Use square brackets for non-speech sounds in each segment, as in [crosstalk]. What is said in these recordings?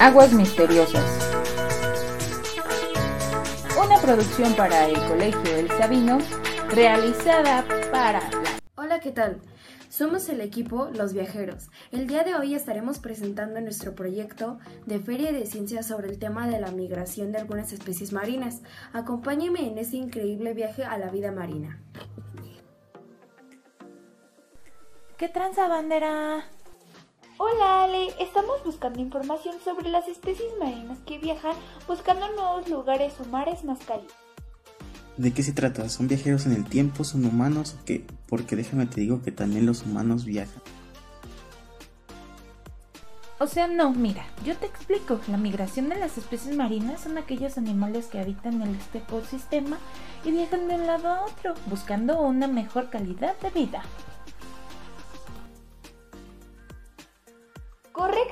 Aguas Misteriosas. Una producción para el Colegio El Sabino, realizada para... Hola, ¿qué tal? Somos el equipo Los Viajeros. El día de hoy estaremos presentando nuestro proyecto de Feria de Ciencias sobre el tema de la migración de algunas especies marinas. Acompáñeme en este increíble viaje a la vida marina. ¿Qué tranza bandera? Hola Ale, estamos buscando información sobre las especies marinas que viajan buscando nuevos lugares o mares más cálidos. ¿De qué se trata? ¿Son viajeros en el tiempo? ¿Son humanos o qué? Porque déjame te digo que también los humanos viajan. O sea, no, mira, yo te explico. La migración de las especies marinas son aquellos animales que habitan en este ecosistema y viajan de un lado a otro, buscando una mejor calidad de vida.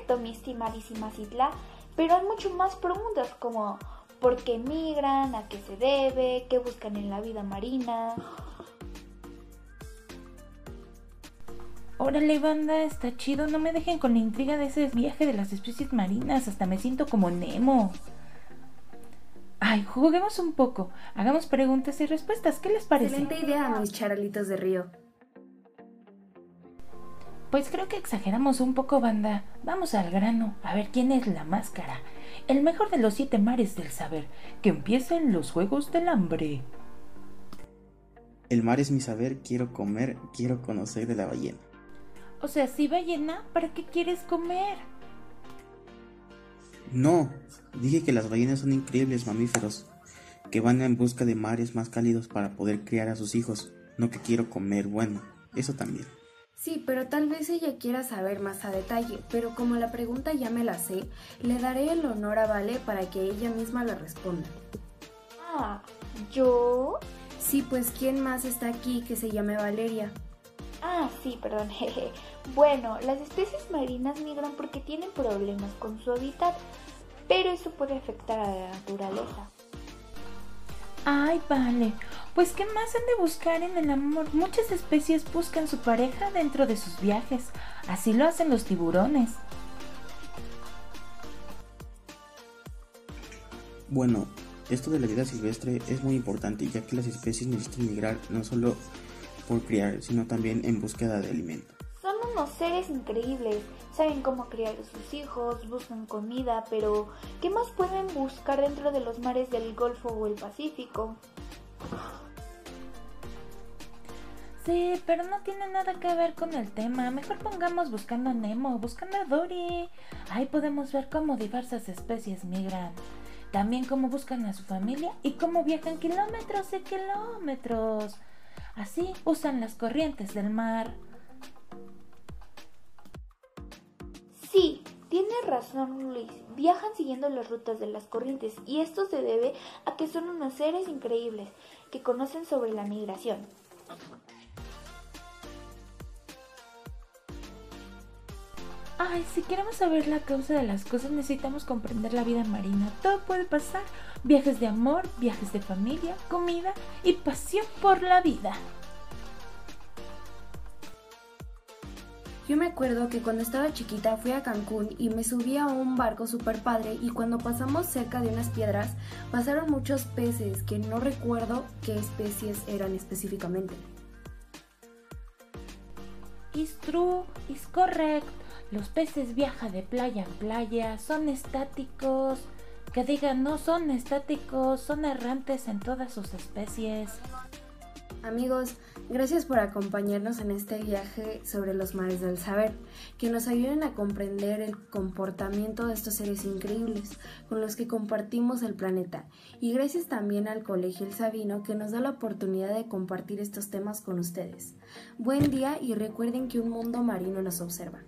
Correcto, mi estimadísima Citla, pero hay mucho más preguntas como ¿por qué migran? ¿A qué se debe? ¿Qué buscan en la vida marina? Órale, banda, está chido. No me dejen con la intriga de ese viaje de las especies marinas. Hasta me siento como Nemo. Ay, juguemos un poco. Hagamos preguntas y respuestas. ¿Qué les parece? Excelente idea, mis charalitos de río. Pues creo que exageramos un poco, banda. Vamos al grano, a ver quién es la máscara. El mejor de los siete mares del saber. Que empiecen los juegos del hambre. El mar es mi saber, quiero comer, quiero conocer de la ballena. O sea, si ballena, ¿para qué quieres comer? No, dije que las ballenas son increíbles mamíferos, que van en busca de mares más cálidos para poder criar a sus hijos, no que quiero comer, bueno, eso también. Sí, pero tal vez ella quiera saber más a detalle, pero como la pregunta ya me la sé, le daré el honor a Vale para que ella misma la responda. Ah, ¿yo? Sí, pues ¿quién más está aquí que se llame Valeria? Ah, sí, perdón. [laughs] jeje. bueno, las especies marinas migran porque tienen problemas con su hábitat, pero eso puede afectar a la naturaleza. Ay, vale. Pues ¿qué más han de buscar en el amor? Muchas especies buscan su pareja dentro de sus viajes. Así lo hacen los tiburones. Bueno, esto de la vida silvestre es muy importante ya que las especies necesitan migrar no solo por criar, sino también en búsqueda de alimento. Son unos seres increíbles, saben cómo criar a sus hijos, buscan comida, pero ¿qué más pueden buscar dentro de los mares del Golfo o el Pacífico? Sí, pero no tiene nada que ver con el tema. Mejor pongamos buscando a Nemo, buscando a Dory. Ahí podemos ver cómo diversas especies migran. También cómo buscan a su familia y cómo viajan kilómetros y kilómetros. Así usan las corrientes del mar. Sí, tiene razón Luis. Viajan siguiendo las rutas de las corrientes y esto se debe a que son unos seres increíbles que conocen sobre la migración. Ay, si queremos saber la causa de las cosas necesitamos comprender la vida marina. Todo puede pasar. Viajes de amor, viajes de familia, comida y pasión por la vida. Yo me acuerdo que cuando estaba chiquita fui a Cancún y me subí a un barco super padre y cuando pasamos cerca de unas piedras pasaron muchos peces que no recuerdo qué especies eran específicamente. Is true, is correct. Los peces viajan de playa en playa, son estáticos. Que digan, no son estáticos, son errantes en todas sus especies. Amigos, gracias por acompañarnos en este viaje sobre los mares del saber, que nos ayuden a comprender el comportamiento de estos seres increíbles con los que compartimos el planeta. Y gracias también al Colegio El Sabino que nos da la oportunidad de compartir estos temas con ustedes. Buen día y recuerden que un mundo marino nos observa.